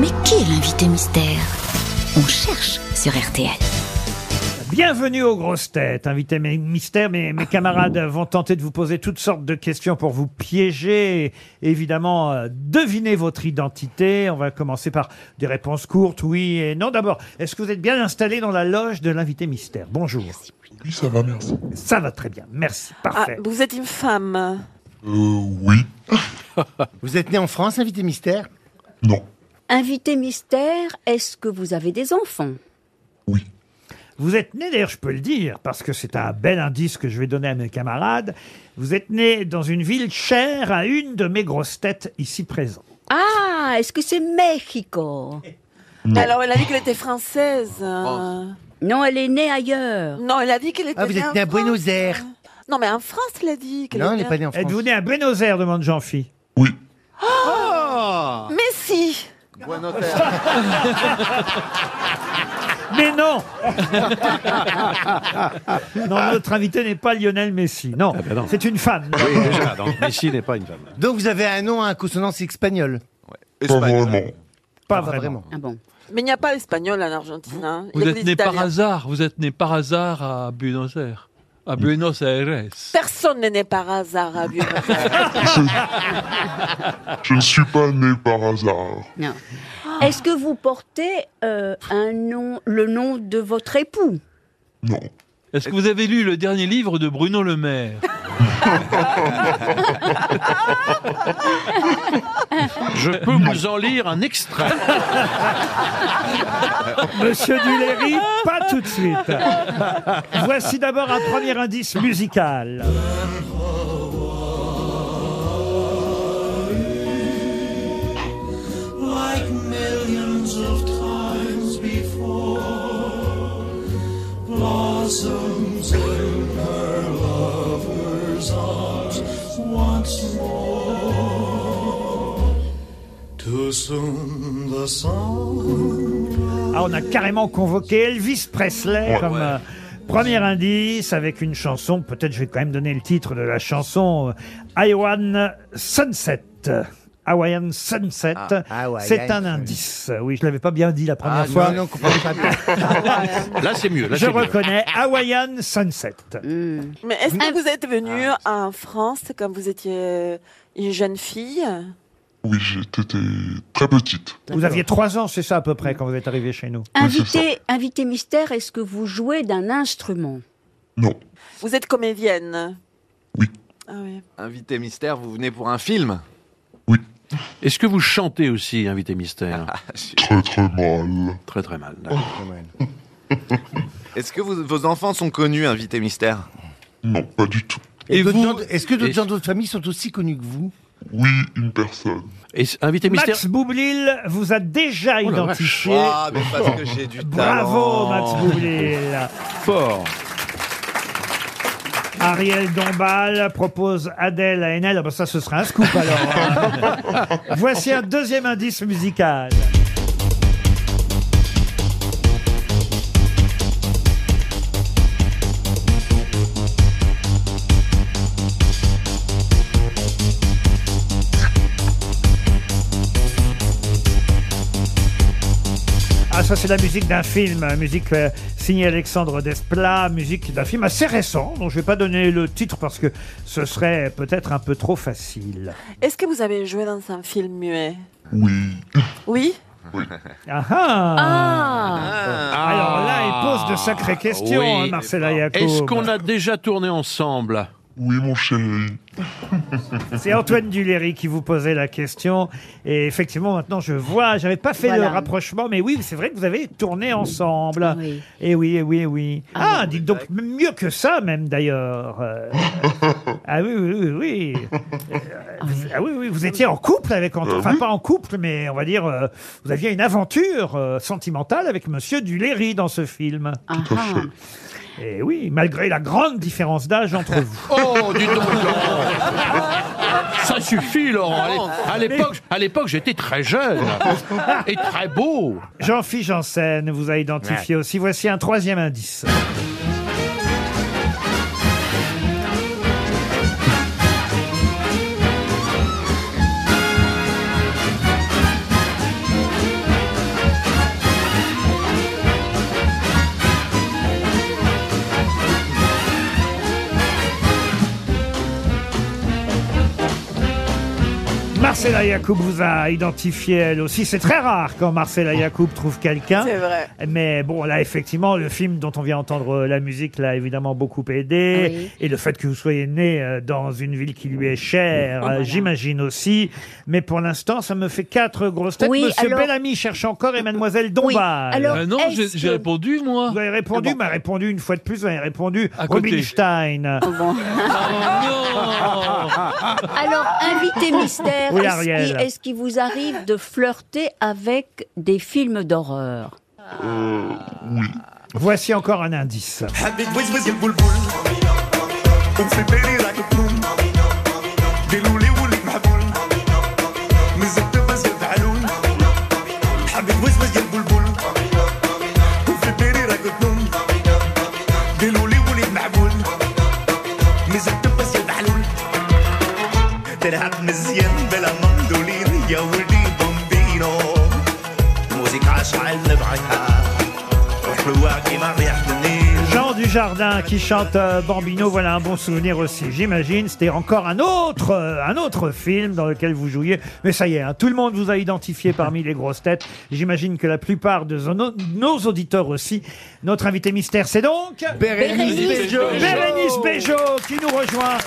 Mais qui est l'invité mystère? On cherche sur RTL. Bienvenue aux grosses têtes, invité mes mystères. Mes, mes camarades vont tenter de vous poser toutes sortes de questions pour vous piéger. et évidemment, euh, deviner votre identité. On va commencer par des réponses courtes, oui et non. D'abord, est-ce que vous êtes bien installé dans la loge de l'invité mystère? Bonjour. Oui, ça va, merci. Ça va très bien, merci, Ah, parfait. vous êtes une femme. Euh, oui. Vous êtes né en France, invité mystère? Non. Invité mystère, est-ce que vous avez des enfants? Oui. Vous êtes né, d'ailleurs, je peux le dire, parce que c'est un bel indice que je vais donner à mes camarades. Vous êtes né dans une ville chère à une de mes grosses têtes ici présentes. Ah, est-ce que c'est Mexico? Non. Alors, elle a dit qu'elle était française. euh. Non, elle est née ailleurs. Non, elle a dit qu'elle était Ah, vous née êtes en né à France. Buenos Aires Non, mais en France, elle a dit qu'elle Non, elle était n'est pas née en France. Êtes-vous né à Buenos Aires demande Jean-Phi. Oui. Mais si Mais non Non, notre invité n'est pas Lionel Messi. Non, c'est une femme. Oui, déjà, donc Messi n'est pas une femme. Donc vous avez un nom à consonance espagnole Pas vraiment. Pas Pas vraiment. Ah bon Mais il n'y a pas l'espagnol en Argentine. hein. Il y Vous a êtes né par hasard, vous êtes né par hasard à Buenos Aires. À Buenos Aires. Personne n'est né par hasard à Buenos Aires. Je ne suis pas né par hasard. Non. Est-ce que vous portez euh, un nom, le nom de votre époux? Non. Est-ce que vous avez lu le dernier livre de Bruno Le Maire Je peux vous en lire un extrait. Monsieur Duléry, pas tout de suite. Voici d'abord un premier indice musical. Ah, on a carrément convoqué Elvis Presley Ouais, comme ouais. euh, premier indice avec une chanson. Peut-être je vais quand même donner le titre de la chanson. euh, Hawaiian Sunset. Hawaiian Sunset. Ah, Hawaiian C'est un Sunset. indice. Oui, je l'avais pas bien dit la première Ah fois. non, non, comprenez pas bien. Là, c'est mieux. Là, je c'est mieux. reconnais Hawaiian Sunset. Hmm. Mais est-ce que vous êtes venu en France quand vous étiez une jeune fille? Oui, j'étais très petite. Vous aviez trois ans, c'est ça à peu près, quand vous êtes arrivé chez nous. Invité, invité mystère, est-ce que vous jouez d'un instrument? Non. Vous êtes comédienne Oui. Ah oui. Invité mystère, vous venez pour un film? Est-ce que vous chantez aussi, invité mystère? Très très mal. Très très mal. d'accord. Est-ce que vous- vos enfants sont connus, invité mystère? Non, pas du tout. Et Et d'autres vous gens- Est-ce que d'autres gens de votre famille sont aussi connus que vous? Oui, une personne. Et invité mystère. Max Boublil vous a déjà Oh la identifié. Ah, mais parce que j'ai du Bravo, talent. Max Boublil. Fort. Ariel Dombal propose Adèle à Enel. Ah bah ça, ce sera un scoop alors. hein. Voici un deuxième indice musical. Ça, c'est la musique d'un film, euh, musique euh, signée Alexandre Desplat, musique d'un film assez récent, dont je vais pas donner le titre parce que ce serait peut-être un peu trop facile. Est-ce que vous avez joué dans un film muet? Oui. Oui? Ah ah Ah, Alors là, il pose de sacrées questions, Oui. hein, Marcella Yacoub. Est-ce qu'on a déjà tourné ensemble? Oui, mon chéri. C'est Antoine Duléry qui vous posait la question. Et effectivement, maintenant, je vois, j'avais pas fait Voilà. le rapprochement, mais oui, c'est vrai que vous avez tourné ensemble. Oui. Et oui, et oui, et oui. Ah Ah, dites donc, mieux que ça, même d'ailleurs. Euh, ah oui, oui, oui, oui. Euh, vous- Ah oui, oui, vous étiez en couple avec Antoine. Enfin, pas en couple, mais on va dire, euh, vous aviez une aventure euh, sentimentale avec Monsieur Duléry dans ce film. Tout à fait. Et oui, malgré la grande différence d'âge entre vous. Oh, dis donc, Laurent. Ça suffit, Laurent. L'époque, à l'époque, j'étais très jeune et très beau. Jean-Philippe Janssen vous a identifié aussi. Voici un troisième indice. Marcella Yacoub vous a identifié elle aussi. C'est très rare quand Marcella Yacoub trouve quelqu'un. C'est vrai. Mais bon, là, effectivement, le film dont on vient entendre euh, la musique l'a évidemment beaucoup aidé. Oui. Et le fait que vous soyez né euh, dans une ville qui lui est chère, euh, j'imagine aussi. Mais pour l'instant, ça me fait quatre grosses têtes. Oui, Monsieur alors- Bellamy cherche encore et Mademoiselle Dombal. alors- Euh, non, j'ai est-ce j'ai que- répondu, moi. Vous avez répondu, m'a répondu une fois de plus, vous avez répondu À côté. Rubinstein. Oh, bon. Oh, Alors, invité mystère, Oui, Ariel. est-ce qu'il vous arrive de flirter avec des films d'horreur Voici encore un indice. Dujardin qui chante euh, Bambino, voilà un bon souvenir aussi, j'imagine. C'était encore un autre, euh, un autre film dans lequel vous jouiez. Mais ça y est, hein, tout le monde vous a identifié parmi les grosses têtes. J'imagine que la plupart de nos, nos auditeurs aussi. Notre invité mystère, c'est donc Bérénice. Bérénice Bejo qui nous rejoint.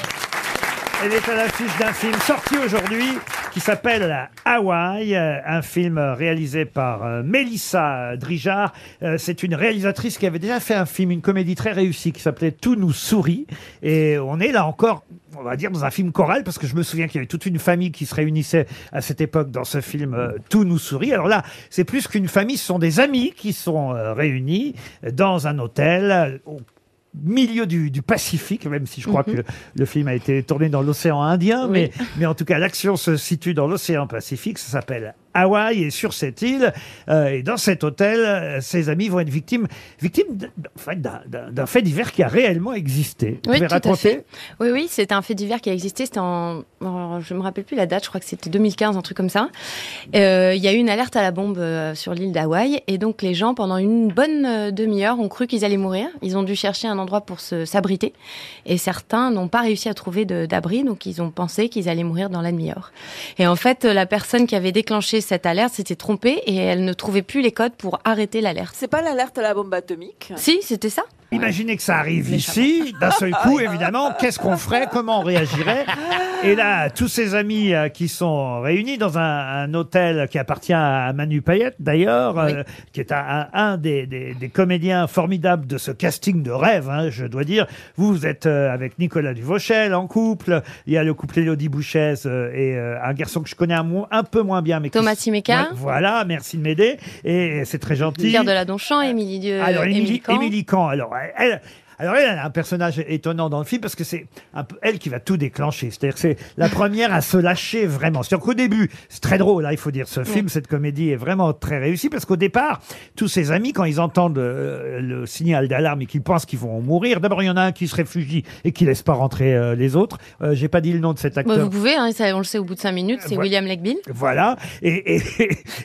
Elle est à l'affiche d'un film sorti aujourd'hui qui s'appelle Hawaï, euh, un film réalisé par euh, Mélissa Drijard. Euh, C'est une réalisatrice qui avait déjà fait un film, une comédie très réussie qui s'appelait Tout nous sourit. Et on est là encore, on va dire, dans un film choral parce que je me souviens qu'il y avait toute une famille qui se réunissait à cette époque dans ce film Tout nous sourit. Alors là, c'est plus qu'une famille, ce sont des amis qui sont réunis dans un hôtel. Milieu du, du Pacifique, même si je crois que le film a été tourné dans l'océan Indien, mais, mais en tout cas l'action se situe dans l'océan Pacifique, ça s'appelle Hawaï, et sur cette île, euh, et dans cet hôtel, euh, ses amis vont être victimes, victimes d- en fait, d'un- d'un d'un fait divers qui a réellement existé. Vous Oui, pouvez tout à raconter? fait. Oui, oui, c'est un fait divers qui a existé. C'était en, en- je me rappelle plus la date. Je crois que c'était 2015, un truc comme ça. Euh, Il y a eu une alerte à la bombe euh, sur l'île d'Hawaï, et donc les gens, pendant une bonne euh, demi-heure, ont cru qu'ils allaient mourir. Ils ont dû chercher un endroit pour se s'abriter, et certains n'ont pas réussi à trouver de- d'abri, donc ils ont pensé qu'ils allaient mourir dans la demi-heure. Et en fait, la personne qui avait déclenché cette alerte s'était trompée, et elle ne trouvait plus les codes pour arrêter l'alerte. C'est pas l'alerte à la bombe atomique? Si, c'était ça. Imaginez que ça arrive ici, d'un seul coup, évidemment, qu'est-ce qu'on ferait, comment on réagirait Et là, tous ces amis euh, qui sont réunis dans un, un hôtel qui appartient à Manu Payette, d'ailleurs, euh, qui est un, un- un des, des- des comédiens formidables de ce casting de rêve, hein, je dois dire. Vous, vous êtes euh, avec Nicolas Duvauchel en couple. Il y a le couple Élodie Bouchès euh, et euh, un garçon que je connais un, mo- un peu moins bien, mais qui- Thomas Simeka. Voilà, merci de m'aider. Et c'est très gentil. Pierre de la Donchamp, Émilie Dieu, Alors, Émilie, Émilie Kahn, alors, elle, alors elle a un personnage étonnant dans le film parce que c'est un peu elle qui va tout déclencher. C'est-à-dire que c'est la première à se lâcher vraiment. C'est-à-dire qu'au début, c'est très drôle, hein, il faut dire, ce film, cette comédie est vraiment très réussie parce qu'au départ, tous ses amis, quand ils entendent euh, le signal d'alarme et qu'ils pensent qu'ils vont mourir, d'abord il y en a un qui se réfugie et qui laisse pas rentrer euh, les autres. Euh, J'ai pas dit le nom de cet Bah, acteur. vous pouvez, hein, ça, on le sait au bout de cinq minutes, c'est. William Legbill. Voilà. Et, et,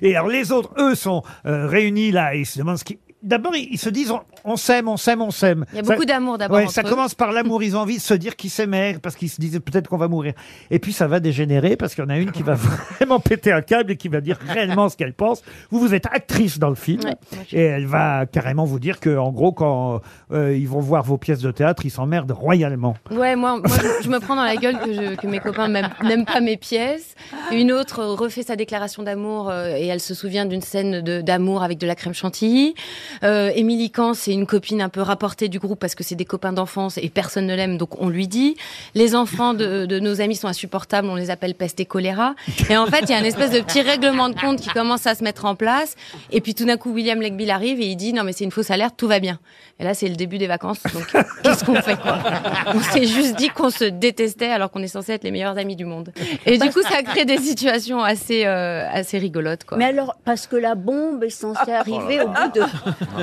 et alors les autres, eux, sont réunis là et ils se demandent ce qui. D'abord, ils ils se disent on, on s'aime, on s'aime, on s'aime. Il y a beaucoup d'amour d'abord Ouais, entre ça eux. commence par l'amour. Ils ont envie de se dire qu'ils s'aimaient parce qu'ils se disaient peut-être qu'on va mourir. Et puis ça va dégénérer parce qu'il y en a une qui va vraiment péter un câble et qui va dire réellement ce qu'elle pense. Vous, vous êtes actrice dans le film Ouais, moi, je- et elle va carrément vous dire que, en gros, quand euh, ils vont voir vos pièces de théâtre, ils s'emmerdent royalement. Ouais, moi, moi je, je me prends dans la gueule que, je- que mes copains m'aiment- n'aiment pas mes pièces. Une autre refait sa déclaration d'amour euh, et elle se souvient d'une scène de- d'amour avec de la crème chantilly. Euh, Émilie Kahn, c'est une copine un peu rapportée du groupe parce que c'est des copains d'enfance et personne ne l'aime, donc on lui dit. Les enfants de, de nos amis sont insupportables, on les appelle peste et choléra. Et en fait, il y a une espèce de petit règlement de compte qui commence à se mettre en place. Et puis tout d'un coup, William Legbill arrive et il dit non mais c'est une fausse alerte, tout va bien. Et là, c'est le début des vacances. Donc qu'est-ce qu'on fait quoi? On s'est juste dit qu'on se détestait alors qu'on est censé être les meilleurs amis du monde. Et du coup, ça crée des situations assez euh, assez rigolotes quoi. Mais alors, parce que la bombe est censée arriver au bout de,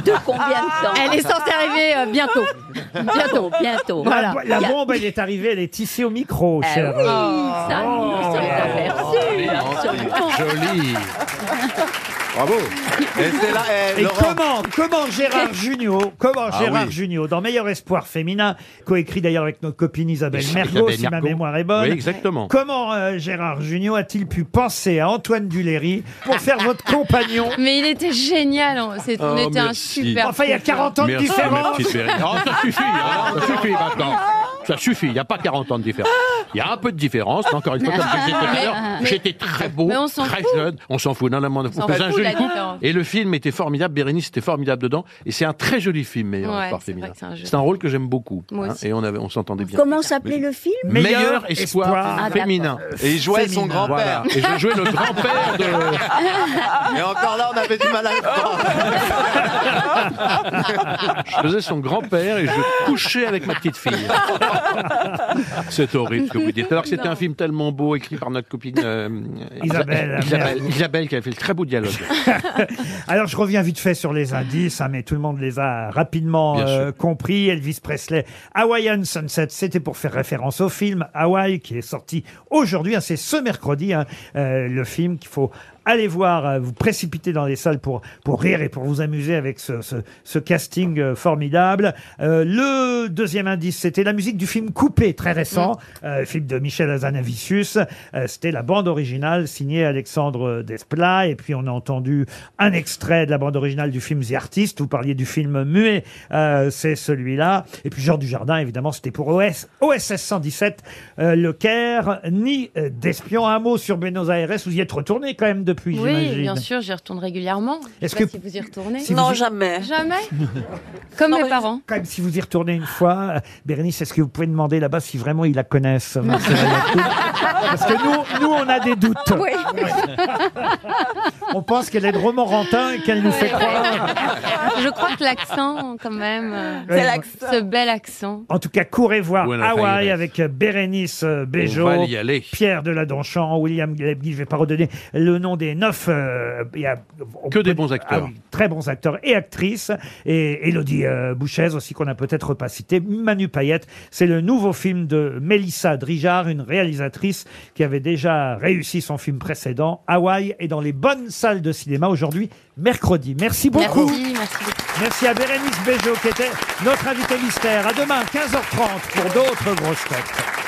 de combien de temps Elle est censée arriver euh, bientôt. Bientôt, bientôt. Voilà. La, bombe, elle est arrivée, elle est tissée au micro, Ah cher. oui, ça, Oh. nous sommes aperçus, absolument. Joli. Bravo. Et c'est là, eh, Et Laurent. comment, comment Gérard Junior, comment Ah Gérard oui. Dans Meilleur Espoir féminin, coécrit d'ailleurs avec notre copine Isabelle Isabelle Mergo, si ma Mergo. mémoire est bonne. Oui, exactement. Comment euh, Gérard Junior a-t-il pu penser à Antoine Duléry pour faire votre compagnon Mais il était génial. on- c'est- on Oh, était un merci. super. Enfin, il y a couple. 40 ans de Merci, différence. ma petite Bérénice. Oh, ça suffit, hein, ça suffit maintenant. Ça suffit, il n'y a pas 40 ans de différence. Il y a un peu de différence, mais encore une fois, comme je disais tout à l'heure, j'étais très beau, Mais on s'en très fout. jeune. On s'en fout, non, non, non, on s'en faisait un fout, joli la couple. différence. Et le film était formidable, Bérénice était formidable dedans. Et c'est un très joli film, Meilleur Ouais, Espoir c'est vrai féminin. que c'est un joli C'est un rôle que j'aime beaucoup. Moi hein, aussi. et on, avait, on s'entendait bien. Comment s'appelait le film Meilleur espoir, espoir. Ah, féminin. Et il jouait son grand-père. Voilà. Et je jouais le grand-père de. Et encore là, on avait du mal à le. Je faisais son grand-père et je couchais avec ma petite fille. C'est horrible ce que vous dites. Alors que c'était un film tellement beau, écrit par notre copine euh, Isabelle. Isabelle, Isabelle qui a fait le très beau dialogue. Alors, je reviens vite fait sur les indices, hein, mais tout le monde les a rapidement euh, compris. Elvis Presley, Hawaiian Sunset, c'était pour faire référence au film Hawaii qui est sorti aujourd'hui. hein, c'est ce mercredi, hein, euh, le film qu'il faut aller voir, euh, vous précipiter dans les salles pour, pour rire et pour vous amuser avec ce, ce, ce casting euh, formidable. Euh, le deuxième indice, c'était la musique du film Coupé, très récent, euh, film de Michel Hazanavicius. Euh, c'était la bande originale signée Alexandre Desplat. Et puis on a entendu un extrait de la bande originale du film The Artist. Vous parliez du film muet, euh, c'est celui-là. Et puis Jean Dujardin, évidemment, c'était pour OS, OSS 117, euh, Le Caire, ni euh, d'espion. Un mot sur Buenos Aires. Vous y êtes retourné quand même depuis, Oui, j'imagine. bien sûr, j'y retourne régulièrement. Je sais Est-ce pas que- si vous y retournez si non, y- jamais. Jamais. Comme mes parents. Quand même, si vous y retournez une fois, euh, Bérénice, est-ce que vous pouvez demander là-bas si vraiment ils la connaissent Yacoub Parce que nous, nous, on a des doutes. Oui. On pense qu'elle est de Romorantin et qu'elle nous fait croire. Je crois que l'accent, quand même. euh, C'est l'accent. Ce bel accent. En tout cas, courez voir Buenos Hawaï Aires. avec Bérénice euh, On Bejo, va y aller. Pierre Deladonchamp, William Glebny. Je vais pas redonner le nom des neuf. euh, il y a- on Que des bons acteurs. Ah oui, très bons acteurs et actrices. Et Elodie euh, Bouchez aussi, qu'on a peut-être pas cité. Manu Payette. C'est le nouveau film de Mélissa Drijard, une réalisatrice qui avait déjà réussi son film précédent. Hawaï est dans les bonnes salles de cinéma aujourd'hui, mercredi. Merci beaucoup. Merci, merci beaucoup. Merci à Bérénice Bejo qui était notre invité mystère. À demain, 15h30 pour d'autres grosses têtes.